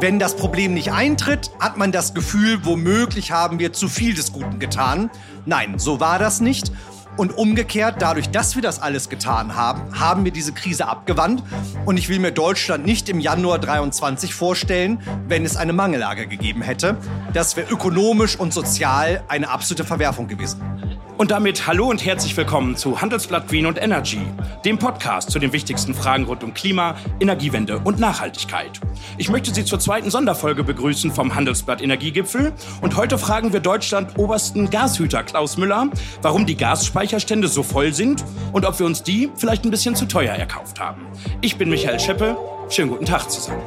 Wenn das Problem nicht eintritt, hat man das Gefühl, womöglich haben wir zu viel des Guten getan. Nein, so war das nicht. Und umgekehrt, dadurch, dass wir das alles getan haben, haben wir diese Krise abgewandt. Und ich will mir Deutschland nicht im Januar 23 vorstellen, wenn es eine Mangellage gegeben hätte. Das wäre ökonomisch und sozial eine absolute Verwerfung gewesen. Und damit hallo und herzlich willkommen zu Handelsblatt Green und Energy, dem Podcast zu den wichtigsten Fragen rund um Klima, Energiewende und Nachhaltigkeit. Ich möchte Sie zur zweiten Sonderfolge begrüßen vom Handelsblatt Energiegipfel. Und heute fragen wir Deutschland obersten Gashüter Klaus Müller, warum die Gasspeicherstände so voll sind und ob wir uns die vielleicht ein bisschen zu teuer erkauft haben. Ich bin Michael Scheppe. Schönen guten Tag zusammen.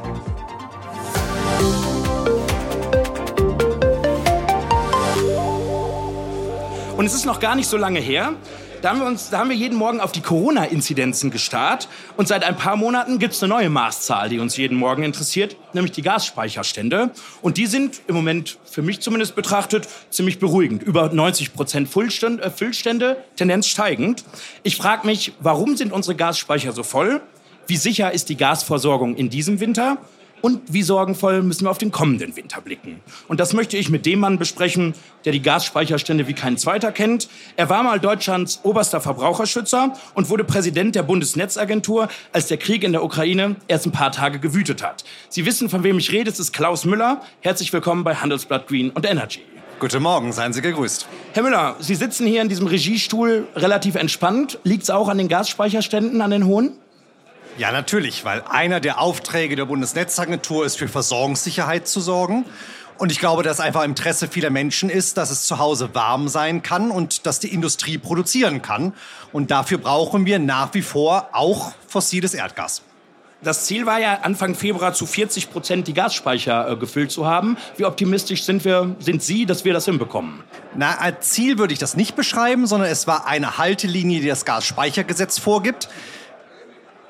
Und es ist noch gar nicht so lange her. Da haben wir, uns, da haben wir jeden Morgen auf die Corona-Inzidenzen gestarrt. Und seit ein paar Monaten gibt es eine neue Maßzahl, die uns jeden Morgen interessiert, nämlich die Gasspeicherstände. Und die sind im Moment, für mich zumindest betrachtet, ziemlich beruhigend. Über 90 Prozent Füllstände, äh, Füllstände, Tendenz steigend. Ich frage mich, warum sind unsere Gasspeicher so voll? Wie sicher ist die Gasversorgung in diesem Winter? Und wie sorgenvoll müssen wir auf den kommenden Winter blicken. Und das möchte ich mit dem Mann besprechen, der die Gasspeicherstände wie kein zweiter kennt. Er war mal Deutschlands oberster Verbraucherschützer und wurde Präsident der Bundesnetzagentur, als der Krieg in der Ukraine erst ein paar Tage gewütet hat. Sie wissen, von wem ich rede, es ist Klaus Müller. Herzlich willkommen bei Handelsblatt Green und Energy. Guten Morgen, seien Sie gegrüßt. Herr Müller, Sie sitzen hier in diesem Regiestuhl relativ entspannt. Liegt es auch an den Gasspeicherständen, an den hohen? Ja, natürlich, weil einer der Aufträge der Bundesnetzagentur ist, für Versorgungssicherheit zu sorgen. Und ich glaube, dass einfach im Interesse vieler Menschen ist, dass es zu Hause warm sein kann und dass die Industrie produzieren kann. Und dafür brauchen wir nach wie vor auch fossiles Erdgas. Das Ziel war ja Anfang Februar zu 40 Prozent die Gasspeicher äh, gefüllt zu haben. Wie optimistisch sind wir, sind Sie, dass wir das hinbekommen? Na, als Ziel würde ich das nicht beschreiben, sondern es war eine Haltelinie, die das Gasspeichergesetz vorgibt.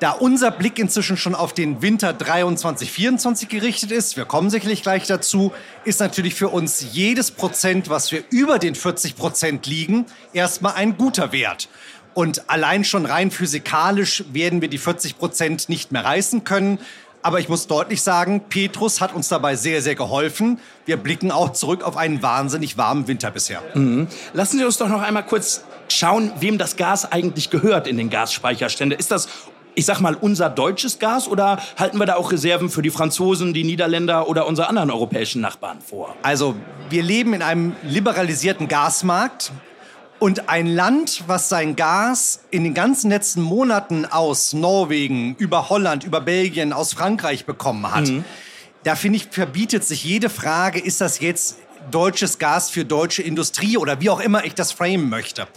Da unser Blick inzwischen schon auf den Winter 23, 24 gerichtet ist, wir kommen sicherlich gleich dazu, ist natürlich für uns jedes Prozent, was wir über den 40 Prozent liegen, erstmal ein guter Wert. Und allein schon rein physikalisch werden wir die 40 Prozent nicht mehr reißen können. Aber ich muss deutlich sagen, Petrus hat uns dabei sehr, sehr geholfen. Wir blicken auch zurück auf einen wahnsinnig warmen Winter bisher. Mhm. Lassen Sie uns doch noch einmal kurz schauen, wem das Gas eigentlich gehört in den Gasspeicherständen. Ist das ich sag mal, unser deutsches Gas oder halten wir da auch Reserven für die Franzosen, die Niederländer oder unsere anderen europäischen Nachbarn vor? Also, wir leben in einem liberalisierten Gasmarkt. Und ein Land, was sein Gas in den ganzen letzten Monaten aus Norwegen, über Holland, über Belgien, aus Frankreich bekommen hat, mhm. da finde ich, verbietet sich jede Frage, ist das jetzt deutsches Gas für deutsche Industrie oder wie auch immer ich das framen möchte.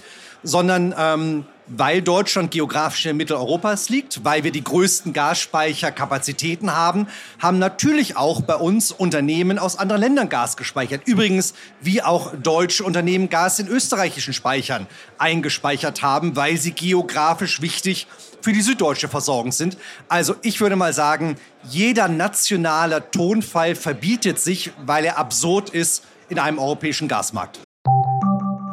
Sondern ähm, weil Deutschland geografisch in Mitteleuropas liegt, weil wir die größten Gasspeicherkapazitäten haben, haben natürlich auch bei uns Unternehmen aus anderen Ländern Gas gespeichert. Übrigens, wie auch deutsche Unternehmen Gas in österreichischen Speichern eingespeichert haben, weil sie geografisch wichtig für die süddeutsche Versorgung sind. Also ich würde mal sagen, jeder nationale Tonfall verbietet sich, weil er absurd ist in einem europäischen Gasmarkt.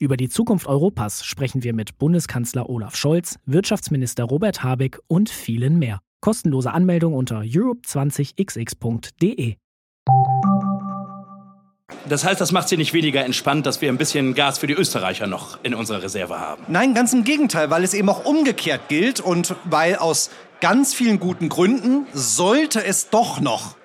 Über die Zukunft Europas sprechen wir mit Bundeskanzler Olaf Scholz, Wirtschaftsminister Robert Habeck und vielen mehr. Kostenlose Anmeldung unter europe20xx.de. Das heißt, das macht sie nicht weniger entspannt, dass wir ein bisschen Gas für die Österreicher noch in unserer Reserve haben. Nein, ganz im Gegenteil, weil es eben auch umgekehrt gilt und weil aus ganz vielen guten Gründen sollte es doch noch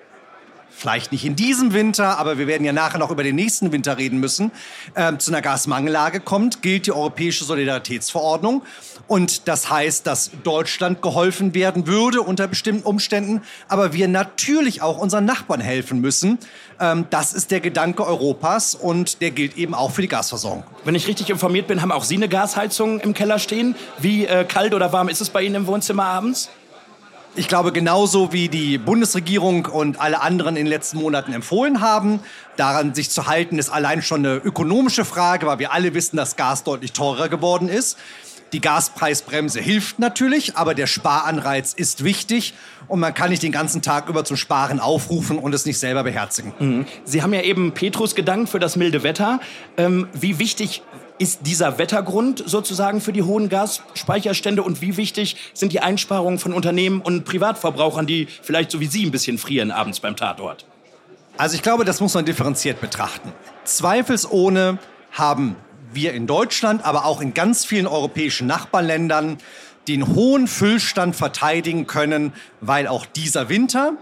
vielleicht nicht in diesem Winter, aber wir werden ja nachher noch über den nächsten Winter reden müssen, äh, zu einer Gasmangellage kommt, gilt die Europäische Solidaritätsverordnung. Und das heißt, dass Deutschland geholfen werden würde unter bestimmten Umständen, aber wir natürlich auch unseren Nachbarn helfen müssen. Ähm, das ist der Gedanke Europas und der gilt eben auch für die Gasversorgung. Wenn ich richtig informiert bin, haben auch Sie eine Gasheizung im Keller stehen. Wie äh, kalt oder warm ist es bei Ihnen im Wohnzimmer abends? Ich glaube, genauso wie die Bundesregierung und alle anderen in den letzten Monaten empfohlen haben, daran sich zu halten, ist allein schon eine ökonomische Frage, weil wir alle wissen, dass Gas deutlich teurer geworden ist. Die Gaspreisbremse hilft natürlich, aber der Sparanreiz ist wichtig und man kann nicht den ganzen Tag über zum Sparen aufrufen und es nicht selber beherzigen. Mhm. Sie haben ja eben Petrus gedankt für das milde Wetter. Ähm, wie wichtig ist dieser Wettergrund sozusagen für die hohen Gasspeicherstände und wie wichtig sind die Einsparungen von Unternehmen und Privatverbrauchern, die vielleicht so wie Sie ein bisschen frieren abends beim Tatort? Also ich glaube, das muss man differenziert betrachten. Zweifelsohne haben wir in Deutschland, aber auch in ganz vielen europäischen Nachbarländern den hohen Füllstand verteidigen können, weil auch dieser Winter,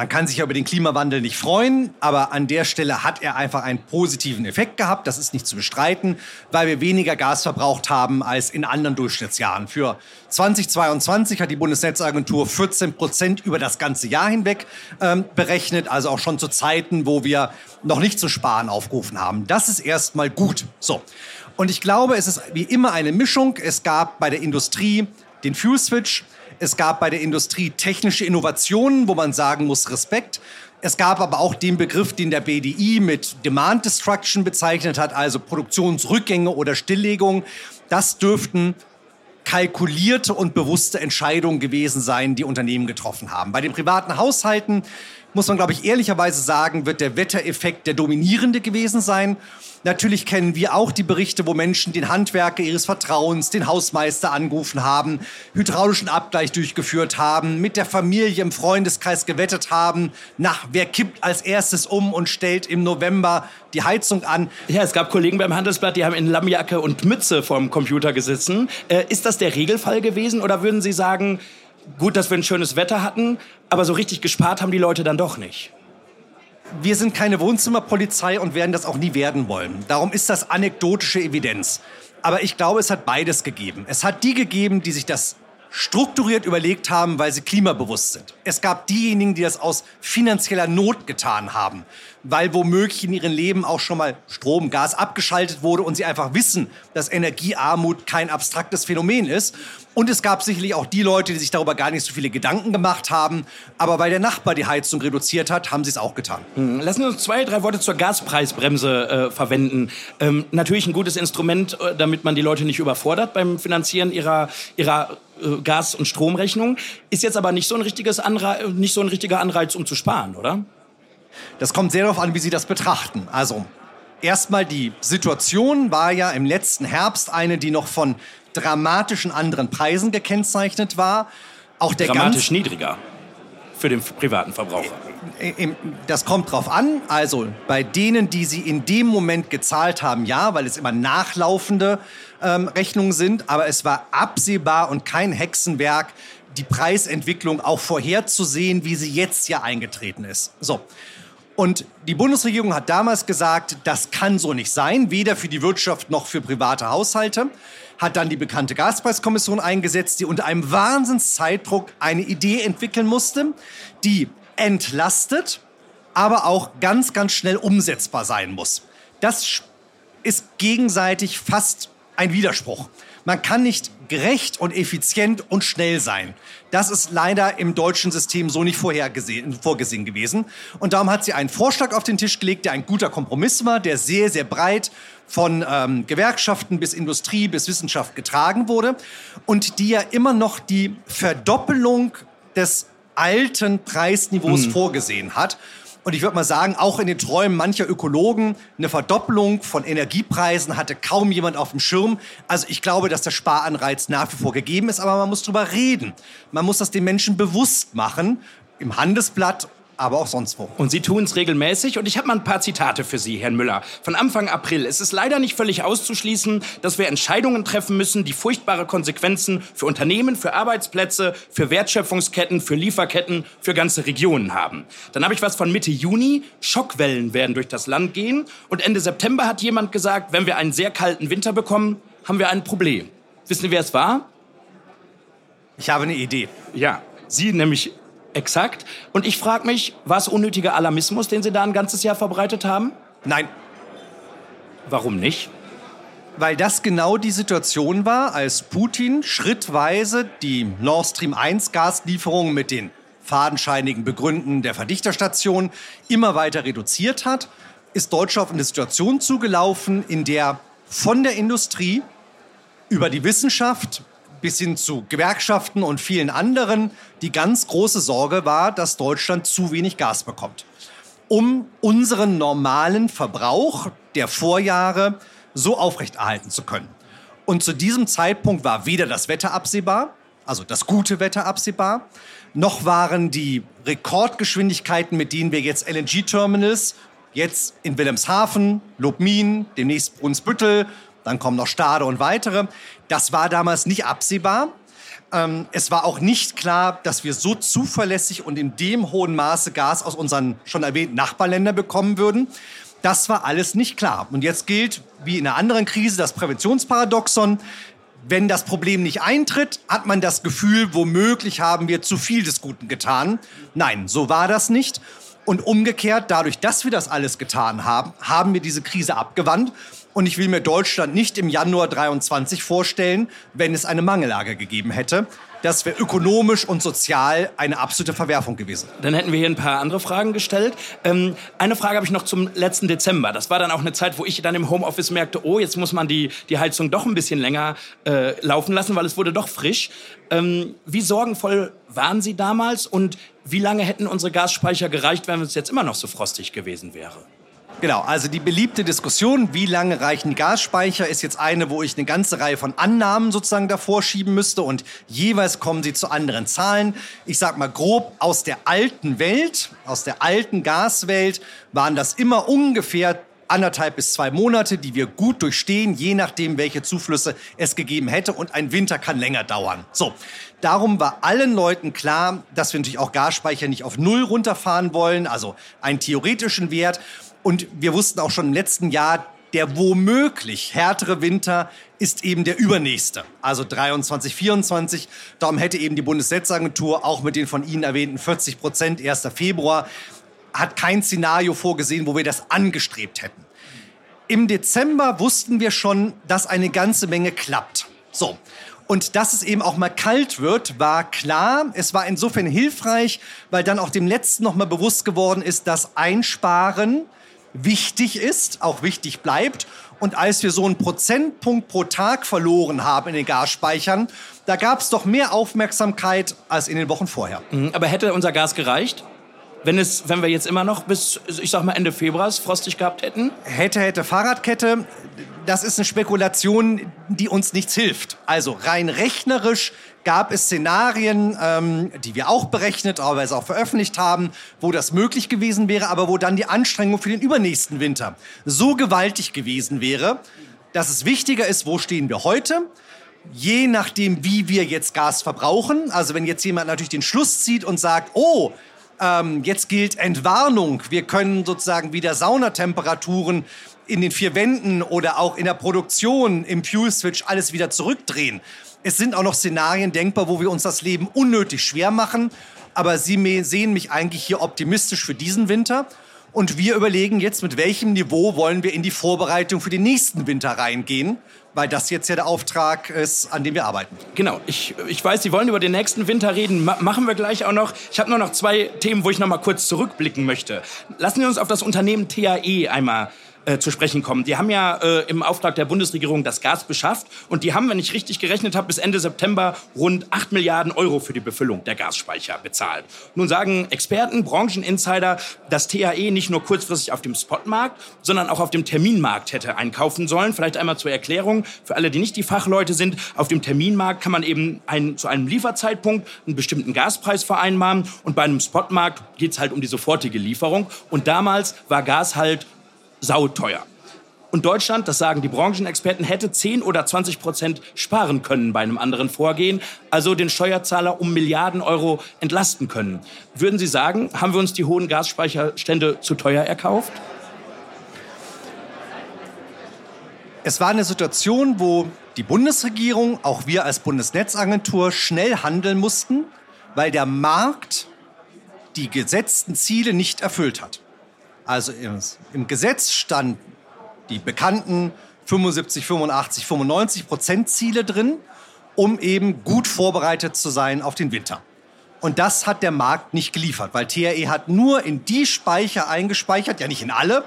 man kann sich ja über den Klimawandel nicht freuen, aber an der Stelle hat er einfach einen positiven Effekt gehabt. Das ist nicht zu bestreiten, weil wir weniger Gas verbraucht haben als in anderen Durchschnittsjahren. Für 2022 hat die Bundesnetzagentur 14 Prozent über das ganze Jahr hinweg ähm, berechnet, also auch schon zu Zeiten, wo wir noch nicht zu sparen aufgerufen haben. Das ist erstmal gut. So. Und ich glaube, es ist wie immer eine Mischung. Es gab bei der Industrie den Fuel Switch. Es gab bei der Industrie technische Innovationen, wo man sagen muss, Respekt. Es gab aber auch den Begriff, den der BDI mit Demand Destruction bezeichnet hat, also Produktionsrückgänge oder Stilllegung. Das dürften kalkulierte und bewusste Entscheidungen gewesen sein, die Unternehmen getroffen haben. Bei den privaten Haushalten muss man, glaube ich, ehrlicherweise sagen, wird der Wettereffekt der dominierende gewesen sein. Natürlich kennen wir auch die Berichte, wo Menschen den Handwerker ihres Vertrauens, den Hausmeister angerufen haben, hydraulischen Abgleich durchgeführt haben, mit der Familie im Freundeskreis gewettet haben, nach wer kippt als erstes um und stellt im November die Heizung an. Ja, es gab Kollegen beim Handelsblatt, die haben in Lammjacke und Mütze vorm Computer gesessen. Äh, ist das der Regelfall gewesen oder würden Sie sagen, gut, dass wir ein schönes Wetter hatten, aber so richtig gespart haben die Leute dann doch nicht? Wir sind keine Wohnzimmerpolizei und werden das auch nie werden wollen. Darum ist das anekdotische Evidenz. Aber ich glaube, es hat beides gegeben. Es hat die gegeben, die sich das strukturiert überlegt haben, weil sie klimabewusst sind. Es gab diejenigen, die das aus finanzieller Not getan haben, weil womöglich in ihrem Leben auch schon mal Strom, Gas abgeschaltet wurde und sie einfach wissen, dass Energiearmut kein abstraktes Phänomen ist. Und es gab sicherlich auch die Leute, die sich darüber gar nicht so viele Gedanken gemacht haben. Aber weil der Nachbar die Heizung reduziert hat, haben sie es auch getan. Hm, lassen wir uns zwei, drei Worte zur Gaspreisbremse äh, verwenden. Ähm, natürlich ein gutes Instrument, äh, damit man die Leute nicht überfordert beim Finanzieren ihrer, ihrer Gas- und Stromrechnung. Ist jetzt aber nicht so, ein richtiges Anreiz, nicht so ein richtiger Anreiz, um zu sparen, oder? Das kommt sehr darauf an, wie Sie das betrachten. Also, erstmal die Situation war ja im letzten Herbst eine, die noch von dramatischen anderen Preisen gekennzeichnet war. Auch der Dramatisch niedriger für den privaten Verbraucher. Das kommt drauf an. Also bei denen, die sie in dem Moment gezahlt haben, ja, weil es immer nachlaufende ähm, Rechnungen sind. Aber es war absehbar und kein Hexenwerk, die Preisentwicklung auch vorherzusehen, wie sie jetzt ja eingetreten ist. So. Und die Bundesregierung hat damals gesagt, das kann so nicht sein, weder für die Wirtschaft noch für private Haushalte. Hat dann die bekannte Gaspreiskommission eingesetzt, die unter einem Wahnsinnszeitdruck eine Idee entwickeln musste, die entlastet, aber auch ganz, ganz schnell umsetzbar sein muss. Das ist gegenseitig fast ein Widerspruch. Man kann nicht gerecht und effizient und schnell sein. Das ist leider im deutschen System so nicht vorgesehen gewesen. Und darum hat sie einen Vorschlag auf den Tisch gelegt, der ein guter Kompromiss war, der sehr, sehr breit von ähm, Gewerkschaften bis Industrie bis Wissenschaft getragen wurde und die ja immer noch die Verdoppelung des alten Preisniveaus mhm. vorgesehen hat. Und ich würde mal sagen, auch in den Träumen mancher Ökologen, eine Verdoppelung von Energiepreisen hatte kaum jemand auf dem Schirm. Also ich glaube, dass der Sparanreiz nach wie vor gegeben ist, aber man muss drüber reden. Man muss das den Menschen bewusst machen. Im Handelsblatt aber auch sonst wo. Und Sie tun es regelmäßig. Und ich habe mal ein paar Zitate für Sie, Herrn Müller. Von Anfang April. Es ist leider nicht völlig auszuschließen, dass wir Entscheidungen treffen müssen, die furchtbare Konsequenzen für Unternehmen, für Arbeitsplätze, für Wertschöpfungsketten, für Lieferketten, für ganze Regionen haben. Dann habe ich was von Mitte Juni. Schockwellen werden durch das Land gehen. Und Ende September hat jemand gesagt, wenn wir einen sehr kalten Winter bekommen, haben wir ein Problem. Wissen Sie, wer es war? Ich habe eine Idee. Ja, Sie nämlich Exakt. Und ich frage mich, war es unnötiger Alarmismus, den Sie da ein ganzes Jahr verbreitet haben? Nein. Warum nicht? weil das genau die Situation war, als Putin schrittweise die Nord Stream 1 Gaslieferungen mit den fadenscheinigen Begründen der Verdichterstation immer weiter reduziert hat, ist Deutschland auf eine Situation zugelaufen, in der von der Industrie über die Wissenschaft bis hin zu Gewerkschaften und vielen anderen die ganz große Sorge war, dass Deutschland zu wenig Gas bekommt, um unseren normalen Verbrauch der Vorjahre so aufrechterhalten zu können. Und zu diesem Zeitpunkt war weder das Wetter absehbar, also das gute Wetter absehbar, noch waren die Rekordgeschwindigkeiten, mit denen wir jetzt LNG-Terminals, jetzt in Wilhelmshaven, Lobmin, demnächst Brunsbüttel, dann kommen noch Stade und weitere, das war damals nicht absehbar. Ähm, es war auch nicht klar, dass wir so zuverlässig und in dem hohen Maße Gas aus unseren schon erwähnten Nachbarländern bekommen würden. Das war alles nicht klar. Und jetzt gilt, wie in einer anderen Krise, das Präventionsparadoxon. Wenn das Problem nicht eintritt, hat man das Gefühl, womöglich haben wir zu viel des Guten getan. Nein, so war das nicht. Und umgekehrt, dadurch, dass wir das alles getan haben, haben wir diese Krise abgewandt. Und ich will mir Deutschland nicht im Januar 23 vorstellen, wenn es eine Mangellage gegeben hätte. Das wäre ökonomisch und sozial eine absolute Verwerfung gewesen. Dann hätten wir hier ein paar andere Fragen gestellt. Ähm, eine Frage habe ich noch zum letzten Dezember. Das war dann auch eine Zeit, wo ich dann im Homeoffice merkte, oh, jetzt muss man die, die Heizung doch ein bisschen länger äh, laufen lassen, weil es wurde doch frisch. Ähm, wie sorgenvoll waren Sie damals und wie lange hätten unsere Gasspeicher gereicht, wenn es jetzt immer noch so frostig gewesen wäre? Genau, also die beliebte Diskussion, wie lange reichen die Gasspeicher, ist jetzt eine, wo ich eine ganze Reihe von Annahmen sozusagen davor schieben müsste und jeweils kommen sie zu anderen Zahlen. Ich sag mal grob, aus der alten Welt, aus der alten Gaswelt waren das immer ungefähr anderthalb bis zwei Monate, die wir gut durchstehen, je nachdem, welche Zuflüsse es gegeben hätte. Und ein Winter kann länger dauern. So, darum war allen Leuten klar, dass wir natürlich auch Gasspeicher nicht auf Null runterfahren wollen, also einen theoretischen Wert. Und wir wussten auch schon im letzten Jahr, der womöglich härtere Winter ist eben der übernächste, also 23, 24. Darum hätte eben die Bundesnetzagentur auch mit den von Ihnen erwähnten 40 Prozent 1. Februar hat kein Szenario vorgesehen, wo wir das angestrebt hätten. Im Dezember wussten wir schon, dass eine ganze Menge klappt. So. Und dass es eben auch mal kalt wird, war klar. Es war insofern hilfreich, weil dann auch dem Letzten noch mal bewusst geworden ist, dass Einsparen wichtig ist, auch wichtig bleibt. Und als wir so einen Prozentpunkt pro Tag verloren haben in den Gasspeichern, da gab es doch mehr Aufmerksamkeit als in den Wochen vorher. Mhm, aber hätte unser Gas gereicht? Wenn, es, wenn wir jetzt immer noch bis, ich sag mal, Ende Februar frostig gehabt hätten? Hätte, hätte Fahrradkette. Das ist eine Spekulation, die uns nichts hilft. Also rein rechnerisch gab es Szenarien, ähm, die wir auch berechnet, aber es auch veröffentlicht haben, wo das möglich gewesen wäre, aber wo dann die Anstrengung für den übernächsten Winter so gewaltig gewesen wäre, dass es wichtiger ist, wo stehen wir heute, je nachdem, wie wir jetzt Gas verbrauchen. Also wenn jetzt jemand natürlich den Schluss zieht und sagt, oh, ähm, jetzt gilt Entwarnung, wir können sozusagen wieder Saunatemperaturen in den vier Wänden oder auch in der Produktion im Fuel Switch alles wieder zurückdrehen es sind auch noch Szenarien denkbar, wo wir uns das Leben unnötig schwer machen. Aber Sie sehen mich eigentlich hier optimistisch für diesen Winter. Und wir überlegen jetzt, mit welchem Niveau wollen wir in die Vorbereitung für den nächsten Winter reingehen, weil das jetzt ja der Auftrag ist, an dem wir arbeiten. Genau, ich, ich weiß, Sie wollen über den nächsten Winter reden. Ma machen wir gleich auch noch. Ich habe nur noch zwei Themen, wo ich noch mal kurz zurückblicken möchte. Lassen Sie uns auf das Unternehmen TAE einmal äh, zu sprechen kommen. Die haben ja äh, im Auftrag der Bundesregierung das Gas beschafft und die haben, wenn ich richtig gerechnet habe, bis Ende September rund 8 Milliarden Euro für die Befüllung der Gasspeicher bezahlt. Nun sagen Experten, Brancheninsider, dass THE nicht nur kurzfristig auf dem Spotmarkt, sondern auch auf dem Terminmarkt hätte einkaufen sollen. Vielleicht einmal zur Erklärung für alle, die nicht die Fachleute sind. Auf dem Terminmarkt kann man eben ein, zu einem Lieferzeitpunkt einen bestimmten Gaspreis vereinbaren und bei einem Spotmarkt geht es halt um die sofortige Lieferung. Und damals war Gas halt sauteuer. Und Deutschland, das sagen die Branchenexperten, hätte 10 oder 20 Prozent sparen können bei einem anderen Vorgehen, also den Steuerzahler um Milliarden Euro entlasten können. Würden Sie sagen, haben wir uns die hohen Gasspeicherstände zu teuer erkauft? Es war eine Situation, wo die Bundesregierung, auch wir als Bundesnetzagentur, schnell handeln mussten, weil der Markt die gesetzten Ziele nicht erfüllt hat. Also im, im Gesetz stand die bekannten 75, 85, 95 Prozent Ziele drin, um eben gut vorbereitet zu sein auf den Winter. Und das hat der Markt nicht geliefert, weil TRE hat nur in die Speicher eingespeichert, ja nicht in alle,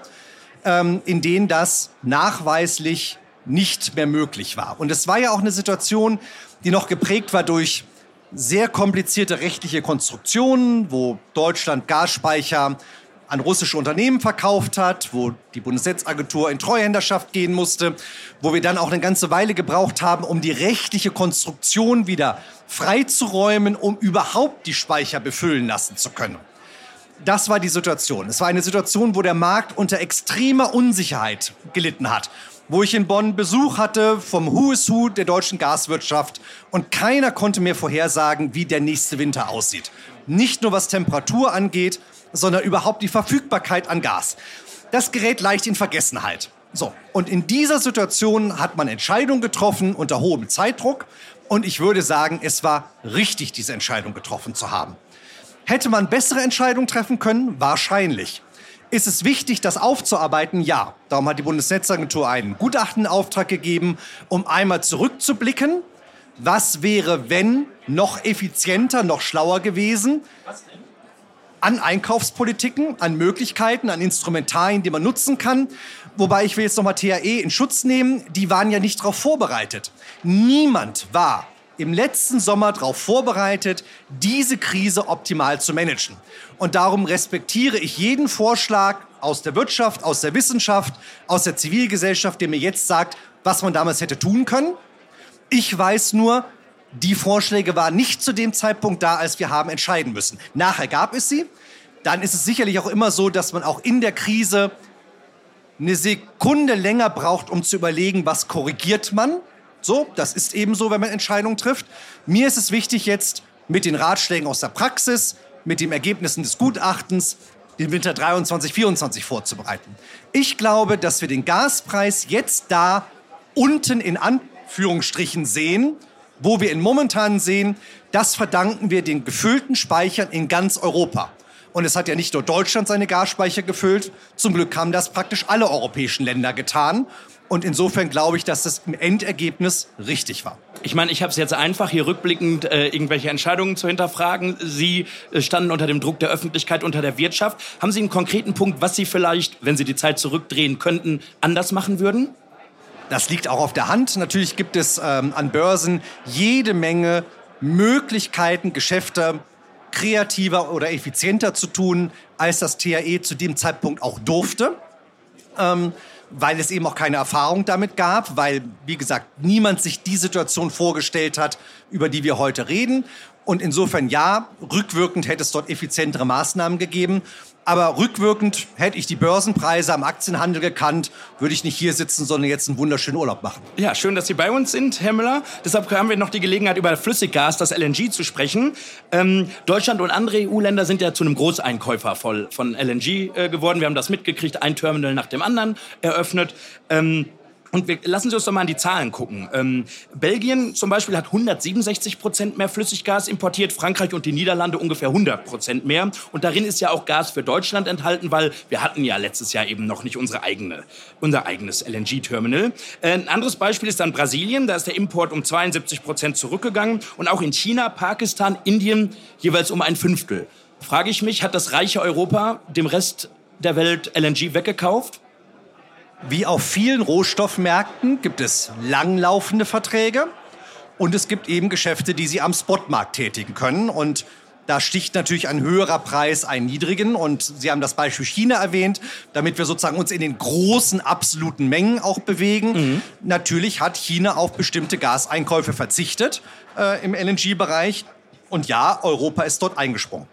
ähm, in denen das nachweislich nicht mehr möglich war. Und es war ja auch eine Situation, die noch geprägt war durch sehr komplizierte rechtliche Konstruktionen, wo Deutschland Gasspeicher an russische Unternehmen verkauft hat, wo die Bundesnetzagentur in Treuhänderschaft gehen musste, wo wir dann auch eine ganze Weile gebraucht haben, um die rechtliche Konstruktion wieder freizuräumen, um überhaupt die Speicher befüllen lassen zu können. Das war die Situation. Es war eine Situation, wo der Markt unter extremer Unsicherheit gelitten hat wo ich in Bonn Besuch hatte vom Who is Who der deutschen Gaswirtschaft und keiner konnte mir vorhersagen, wie der nächste Winter aussieht. Nicht nur was Temperatur angeht, sondern überhaupt die Verfügbarkeit an Gas. Das gerät leicht in Vergessenheit. So, und in dieser Situation hat man Entscheidungen getroffen unter hohem Zeitdruck und ich würde sagen, es war richtig, diese Entscheidung getroffen zu haben. Hätte man bessere Entscheidungen treffen können? Wahrscheinlich. Ist es wichtig, das aufzuarbeiten? Ja. Darum hat die Bundesnetzagentur einen Gutachtenauftrag gegeben, um einmal zurückzublicken. Was wäre, wenn noch effizienter, noch schlauer gewesen? An Einkaufspolitiken, an Möglichkeiten, an Instrumentarien, die man nutzen kann. Wobei ich will jetzt nochmal THE in Schutz nehmen. Die waren ja nicht darauf vorbereitet. Niemand war im letzten Sommer darauf vorbereitet, diese Krise optimal zu managen. Und darum respektiere ich jeden Vorschlag aus der Wirtschaft, aus der Wissenschaft, aus der Zivilgesellschaft, der mir jetzt sagt, was man damals hätte tun können. Ich weiß nur, die Vorschläge waren nicht zu dem Zeitpunkt da, als wir haben entscheiden müssen. Nachher gab es sie. Dann ist es sicherlich auch immer so, dass man auch in der Krise eine Sekunde länger braucht, um zu überlegen, was korrigiert man so, das ist eben so, wenn man Entscheidungen trifft. Mir ist es wichtig, jetzt mit den Ratschlägen aus der Praxis, mit den Ergebnissen des Gutachtens, den Winter 23, 24 vorzubereiten. Ich glaube, dass wir den Gaspreis jetzt da unten in Anführungsstrichen sehen, wo wir ihn momentan sehen, das verdanken wir den gefüllten Speichern in ganz Europa. Und es hat ja nicht nur Deutschland seine Gasspeicher gefüllt, zum Glück haben das praktisch alle europäischen Länder getan. Und insofern glaube ich, dass das im Endergebnis richtig war. Ich meine, ich habe es jetzt einfach, hier rückblickend äh, irgendwelche Entscheidungen zu hinterfragen. Sie äh, standen unter dem Druck der Öffentlichkeit, unter der Wirtschaft. Haben Sie einen konkreten Punkt, was Sie vielleicht, wenn Sie die Zeit zurückdrehen könnten, anders machen würden? Das liegt auch auf der Hand. Natürlich gibt es ähm, an Börsen jede Menge Möglichkeiten, Geschäfte kreativer oder effizienter zu tun, als das THE zu dem Zeitpunkt auch durfte. Ähm, weil es eben auch keine Erfahrung damit gab, weil, wie gesagt, niemand sich die Situation vorgestellt hat, über die wir heute reden. Und insofern ja, rückwirkend hätte es dort effizientere Maßnahmen gegeben. Aber rückwirkend hätte ich die Börsenpreise am Aktienhandel gekannt, würde ich nicht hier sitzen, sondern jetzt einen wunderschönen Urlaub machen. Ja, schön, dass Sie bei uns sind, Herr Müller. Deshalb haben wir noch die Gelegenheit, über Flüssiggas, das LNG, zu sprechen. Ähm, Deutschland und andere EU-Länder sind ja zu einem Großeinkäufer voll von LNG äh, geworden. Wir haben das mitgekriegt, ein Terminal nach dem anderen eröffnet. Ähm, und wir, lassen Sie uns doch mal an die Zahlen gucken. Ähm, Belgien zum Beispiel hat 167 Prozent mehr Flüssiggas importiert, Frankreich und die Niederlande ungefähr 100 Prozent mehr. Und darin ist ja auch Gas für Deutschland enthalten, weil wir hatten ja letztes Jahr eben noch nicht unsere eigene, unser eigenes LNG-Terminal. Äh, ein anderes Beispiel ist dann Brasilien. Da ist der Import um 72 Prozent zurückgegangen. Und auch in China, Pakistan, Indien jeweils um ein Fünftel. Frage ich mich, hat das reiche Europa dem Rest der Welt LNG weggekauft? Wie auf vielen Rohstoffmärkten gibt es langlaufende Verträge und es gibt eben Geschäfte, die Sie am Spotmarkt tätigen können. Und da sticht natürlich ein höherer Preis einen niedrigen. Und Sie haben das Beispiel China erwähnt, damit wir sozusagen uns in den großen absoluten Mengen auch bewegen. Mhm. Natürlich hat China auf bestimmte Gaseinkäufe verzichtet äh, im LNG-Bereich. Und ja, Europa ist dort eingesprungen.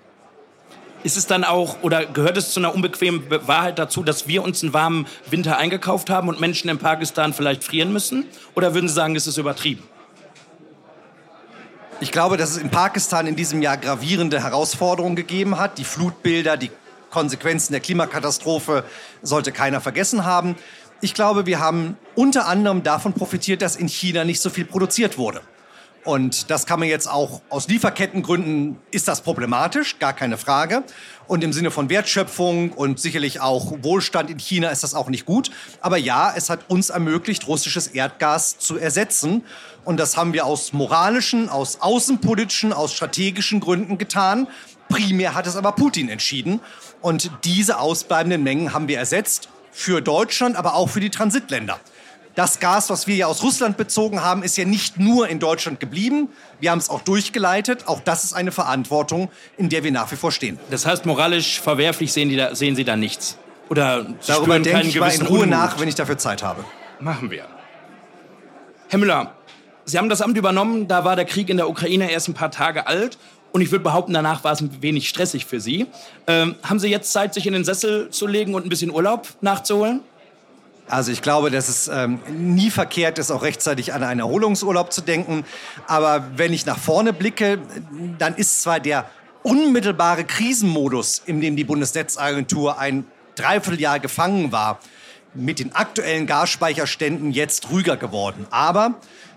Ist es dann auch oder gehört es zu einer unbequemen Wahrheit dazu, dass wir uns einen warmen Winter eingekauft haben und Menschen in Pakistan vielleicht frieren müssen? Oder würden Sie sagen, es ist übertrieben? Ich glaube, dass es in Pakistan in diesem Jahr gravierende Herausforderungen gegeben hat. Die Flutbilder, die Konsequenzen der Klimakatastrophe sollte keiner vergessen haben. Ich glaube, wir haben unter anderem davon profitiert, dass in China nicht so viel produziert wurde. Und das kann man jetzt auch aus Lieferkettengründen ist das problematisch, gar keine Frage. Und im Sinne von Wertschöpfung und sicherlich auch Wohlstand in China ist das auch nicht gut. Aber ja, es hat uns ermöglicht, russisches Erdgas zu ersetzen. Und das haben wir aus moralischen, aus außenpolitischen, aus strategischen Gründen getan. Primär hat es aber Putin entschieden. Und diese ausbleibenden Mengen haben wir ersetzt für Deutschland, aber auch für die Transitländer. Das Gas, was wir ja aus Russland bezogen haben, ist ja nicht nur in Deutschland geblieben. Wir haben es auch durchgeleitet. Auch das ist eine Verantwortung, in der wir nach wie vor stehen. Das heißt, moralisch verwerflich sehen, da, sehen Sie da nichts? Oder Sie Darüber denke ich mal in Ruhe Unmut. nach, wenn ich dafür Zeit habe. Machen wir. Herr Müller, Sie haben das Amt übernommen, da war der Krieg in der Ukraine erst ein paar Tage alt. Und ich würde behaupten, danach war es ein wenig stressig für Sie. Ähm, haben Sie jetzt Zeit, sich in den Sessel zu legen und ein bisschen Urlaub nachzuholen? Also ich glaube, dass es ähm, nie verkehrt ist, auch rechtzeitig an einen Erholungsurlaub zu denken. Aber wenn ich nach vorne blicke, dann ist zwar der unmittelbare Krisenmodus, in dem die Bundesnetzagentur ein Dreivierteljahr gefangen war, mit den aktuellen Gasspeicherständen jetzt ruhiger geworden. Aber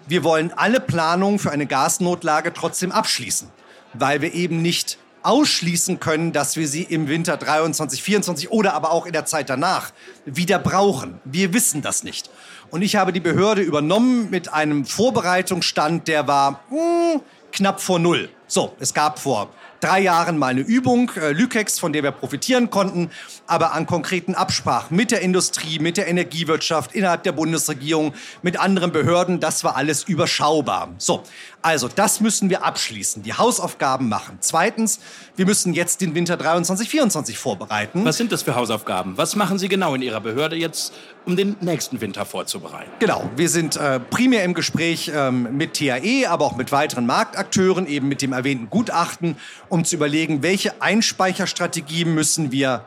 wir wollen alle Planungen für eine Gasnotlage trotzdem abschließen, weil wir eben nicht ausschließen können, dass wir sie im Winter 23, 24 oder aber auch in der Zeit danach wieder brauchen. Wir wissen das nicht. Und ich habe die Behörde übernommen mit einem Vorbereitungsstand, der war mh, hm, knapp vor Null. So, es gab vor drei Jahren mal eine Übung, äh, Lükex, von der wir profitieren konnten, aber an konkreten Absprachen mit der Industrie, mit der Energiewirtschaft, innerhalb der Bundesregierung, mit anderen Behörden, das war alles überschaubar. So, also das müssen wir abschließen, die Hausaufgaben machen. Zweitens, wir müssen jetzt den Winter 23, 24 vorbereiten. Was sind das für Hausaufgaben? Was machen Sie genau in Ihrer Behörde jetzt, um den nächsten Winter vorzubereiten? Genau, wir sind äh, primär im Gespräch ähm, mit TAE, aber auch mit weiteren Marktakteuren, eben mit dem erwähnten Gutachten, um zu überlegen, welche Einspeicherstrategien müssen wir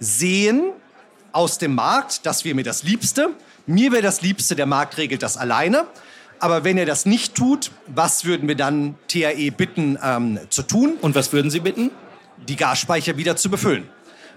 sehen aus dem Markt. Das wäre mir das Liebste. Mir wäre das Liebste, der Markt regelt das alleine. Aber wenn er das nicht tut, was würden wir dann TAE bitten ähm, zu tun? Und was würden Sie bitten? Die Gasspeicher wieder zu befüllen.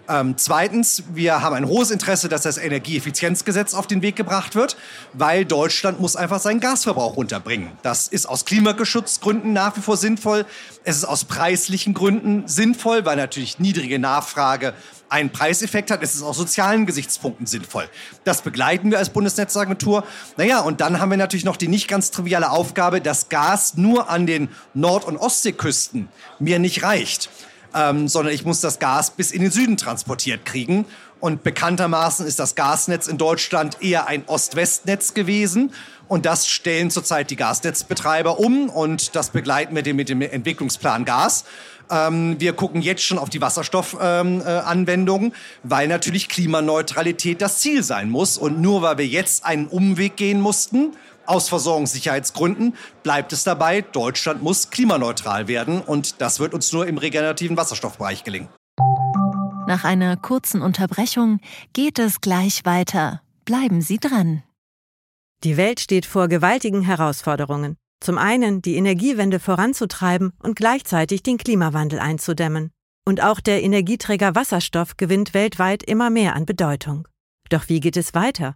Ähm, zweitens, wir haben ein hohes Interesse, dass das Energieeffizienzgesetz auf den Weg gebracht wird, weil Deutschland muss einfach seinen Gasverbrauch runterbringen. Das ist aus Klimaschutzgründen nach wie vor sinnvoll. Es ist aus preislichen Gründen sinnvoll, weil natürlich niedrige Nachfrage einen Preiseffekt hat. Es ist aus sozialen Gesichtspunkten sinnvoll. Das begleiten wir als Bundesnetzagentur. Naja, und dann haben wir natürlich noch die nicht ganz triviale Aufgabe, dass Gas nur an den Nord- und Ostseeküsten mir nicht reicht ähm, sondern ich muss das Gas bis in den Süden transportiert kriegen. Und bekanntermaßen ist das Gasnetz in Deutschland eher ein Ost-West-Netz gewesen. Und das stellen zurzeit die Gasnetzbetreiber um und das begleiten wir mit dem Entwicklungsplan Gas. Ähm, wir gucken jetzt schon auf die Wasserstoffanwendungen, ähm, äh, weil natürlich Klimaneutralität das Ziel sein muss. Und nur weil wir jetzt einen Umweg gehen mussten, aus Versorgungssicherheitsgründen bleibt es dabei, Deutschland muss klimaneutral werden und das wird uns nur im regenerativen Wasserstoffbereich gelingen. Nach einer kurzen Unterbrechung geht es gleich weiter. Bleiben Sie dran. Die Welt steht vor gewaltigen Herausforderungen. Zum einen die Energiewende voranzutreiben und gleichzeitig den Klimawandel einzudämmen. Und auch der Energieträger Wasserstoff gewinnt weltweit immer mehr an Bedeutung. Doch wie geht es weiter?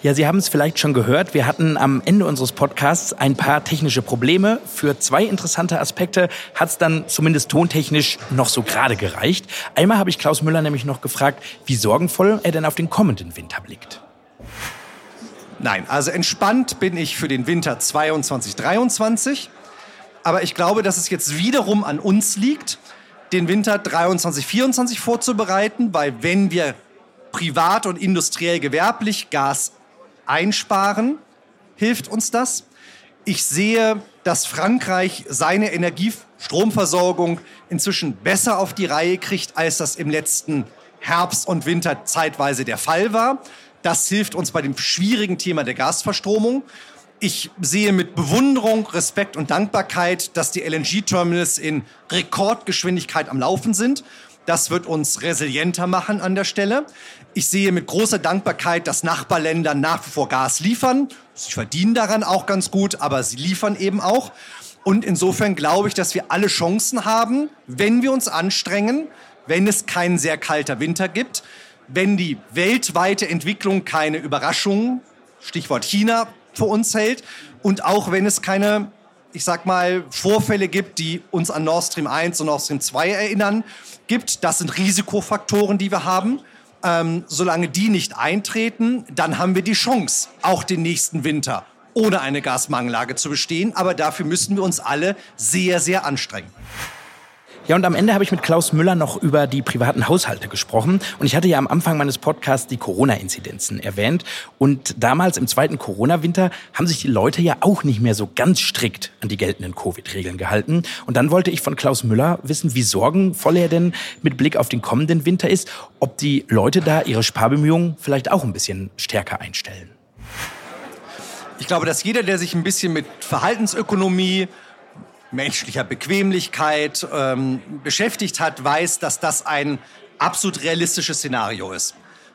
Ja, Sie haben es vielleicht schon gehört. Wir hatten am Ende unseres Podcasts ein paar technische Probleme. Für zwei interessante Aspekte hat es dann zumindest tontechnisch noch so gerade gereicht. Einmal habe ich Klaus Müller nämlich noch gefragt, wie sorgenvoll er denn auf den kommenden Winter blickt. Nein, also entspannt bin ich für den Winter 22, 23. Aber ich glaube, dass es jetzt wiederum an uns liegt, den Winter 23, 24 vorzubereiten, weil wenn wir privat und industriell gewerblich Gas einsparen, hilft uns das. Ich sehe, dass Frankreich seine Energiestromversorgung inzwischen besser auf die Reihe kriegt, als das im letzten Herbst und Winter zeitweise der Fall war. Das hilft uns bei dem schwierigen Thema der Gasverstromung. Ich sehe mit Bewunderung, Respekt und Dankbarkeit, dass die LNG-Terminals in Rekordgeschwindigkeit am Laufen sind. Das wird uns resilienter machen an der Stelle. Ich sehe mit großer Dankbarkeit, dass Nachbarländer nach wie vor Gas liefern. Sie verdienen daran auch ganz gut, aber sie liefern eben auch. Und insofern glaube ich, dass wir alle Chancen haben, wenn wir uns anstrengen, wenn es kein sehr kalter Winter gibt, wenn die weltweite Entwicklung keine Überraschungen, Stichwort China, vor uns hält und auch wenn es keine, ich sag mal, Vorfälle gibt, die uns an Nord Stream 1 und Nord Stream 2 erinnern, gibt. Das sind Risikofaktoren, die wir haben. Ähm, solange die nicht eintreten, dann haben wir die Chance, auch den nächsten Winter ohne eine Gasmangellage zu bestehen. Aber dafür müssen wir uns alle sehr, sehr anstrengen. Ja, und am Ende habe ich mit Klaus Müller noch über die privaten Haushalte gesprochen. Und ich hatte ja am Anfang meines Podcasts die Corona-Inzidenzen erwähnt. Und damals im zweiten Corona-Winter haben sich die Leute ja auch nicht mehr so ganz strikt an die geltenden Covid-Regeln gehalten. Und dann wollte ich von Klaus Müller wissen, wie sorgenvoll er denn mit Blick auf den kommenden Winter ist, ob die Leute da ihre Sparbemühungen vielleicht auch ein bisschen stärker einstellen. Ich glaube, dass jeder, der sich ein bisschen mit Verhaltensökonomie, menschlicher Bequemlichkeit ähm, beschäftigt hat, weiß, dass das ein absolut realistisches Szenario ist.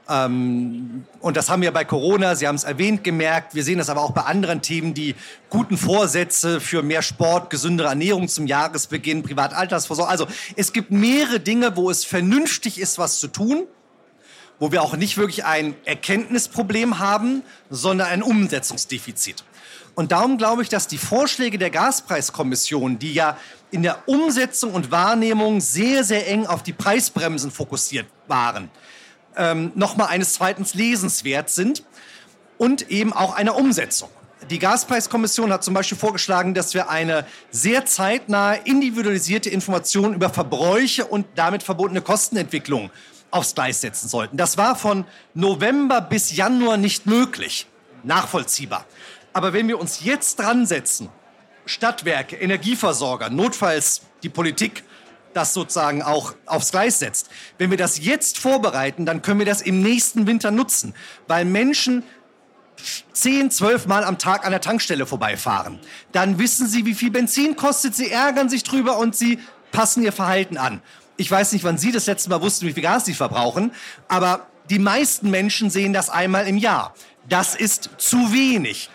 Ähm, und das haben wir bei Corona, Sie haben es erwähnt, gemerkt. Wir sehen das aber auch bei anderen Themen, die guten Vorsätze für mehr Sport, gesündere Ernährung zum Jahresbeginn, Privataltersvorsorge. Also es gibt mehrere Dinge, wo es vernünftig ist, was zu tun wo wir auch nicht wirklich ein Erkenntnisproblem haben, sondern ein Umsetzungsdefizit. Und darum glaube ich, dass die Vorschläge der Gaspreiskommission, die ja in der Umsetzung und Wahrnehmung sehr, sehr eng auf die Preisbremsen fokussiert waren, ähm, nochmal eines zweiten lesenswert sind und eben auch einer Umsetzung. Die Gaspreiskommission hat zum Beispiel vorgeschlagen, dass wir eine sehr zeitnahe, individualisierte Information über Verbräuche und damit verbundene Kostenentwicklung aufs Gleis setzen sollten. Das war von November bis Januar nicht möglich. Nachvollziehbar. Aber wenn wir uns jetzt dran setzen, Stadtwerke, Energieversorger, notfalls die Politik, das sozusagen auch aufs Gleis setzt. Wenn wir das jetzt vorbereiten, dann können wir das im nächsten Winter nutzen, weil Menschen zehn, zwölf Mal am Tag an der Tankstelle vorbeifahren. Dann wissen sie, wie viel Benzin kostet, sie ärgern sich drüber und sie passen ihr Verhalten an. Ich weiß nicht, wann Sie das letzte Mal wussten, wie viel Gas Sie verbrauchen, aber die meisten Menschen sehen das einmal im Jahr. Das ist zu wenig.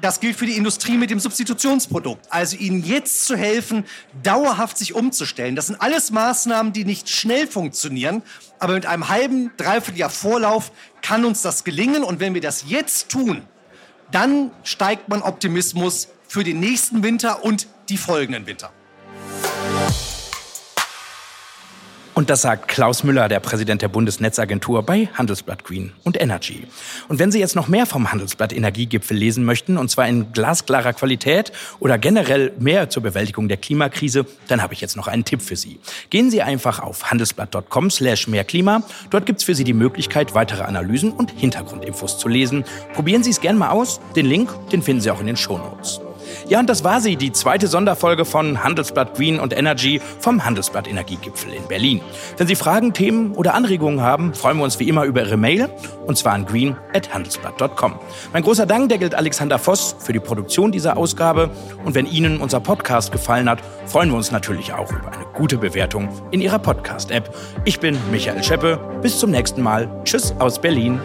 Das gilt für die Industrie mit dem Substitutionsprodukt. Also ihnen jetzt zu helfen, dauerhaft sich umzustellen. Das sind alles Maßnahmen, die nicht schnell funktionieren. Aber mit einem halben, dreiviertel Jahr Vorlauf kann uns das gelingen. Und wenn wir das jetzt tun, dann steigt mein Optimismus für den nächsten Winter und die folgenden Winter. Und das sagt Klaus Müller, der Präsident der Bundesnetzagentur bei Handelsblatt Green und Energy. Und wenn Sie jetzt noch mehr vom Handelsblatt Energiegipfel lesen möchten, und zwar in glasklarer Qualität oder generell mehr zur Bewältigung der Klimakrise, dann habe ich jetzt noch einen Tipp für Sie. Gehen Sie einfach auf handelsblatt.com slash mehrklima. Dort gibt es für Sie die Möglichkeit, weitere Analysen und Hintergrundinfos zu lesen. Probieren Sie es gerne mal aus. Den Link, den finden Sie auch in den Shownotes. Ja, und das war sie, die zweite Sonderfolge von Handelsblatt Green und Energy vom Handelsblatt Energiegipfel in Berlin. Wenn Sie Fragen, Themen oder Anregungen haben, freuen wir uns wie immer über Ihre Mail und zwar an green.handelsblatt.com. Mein großer Dank, der gilt Alexander Voss für die Produktion dieser Ausgabe und wenn Ihnen unser Podcast gefallen hat, freuen wir uns natürlich auch über eine gute Bewertung in Ihrer Podcast-App. Ich bin Michael Scheppe. Bis zum nächsten Mal. Tschüss aus Berlin.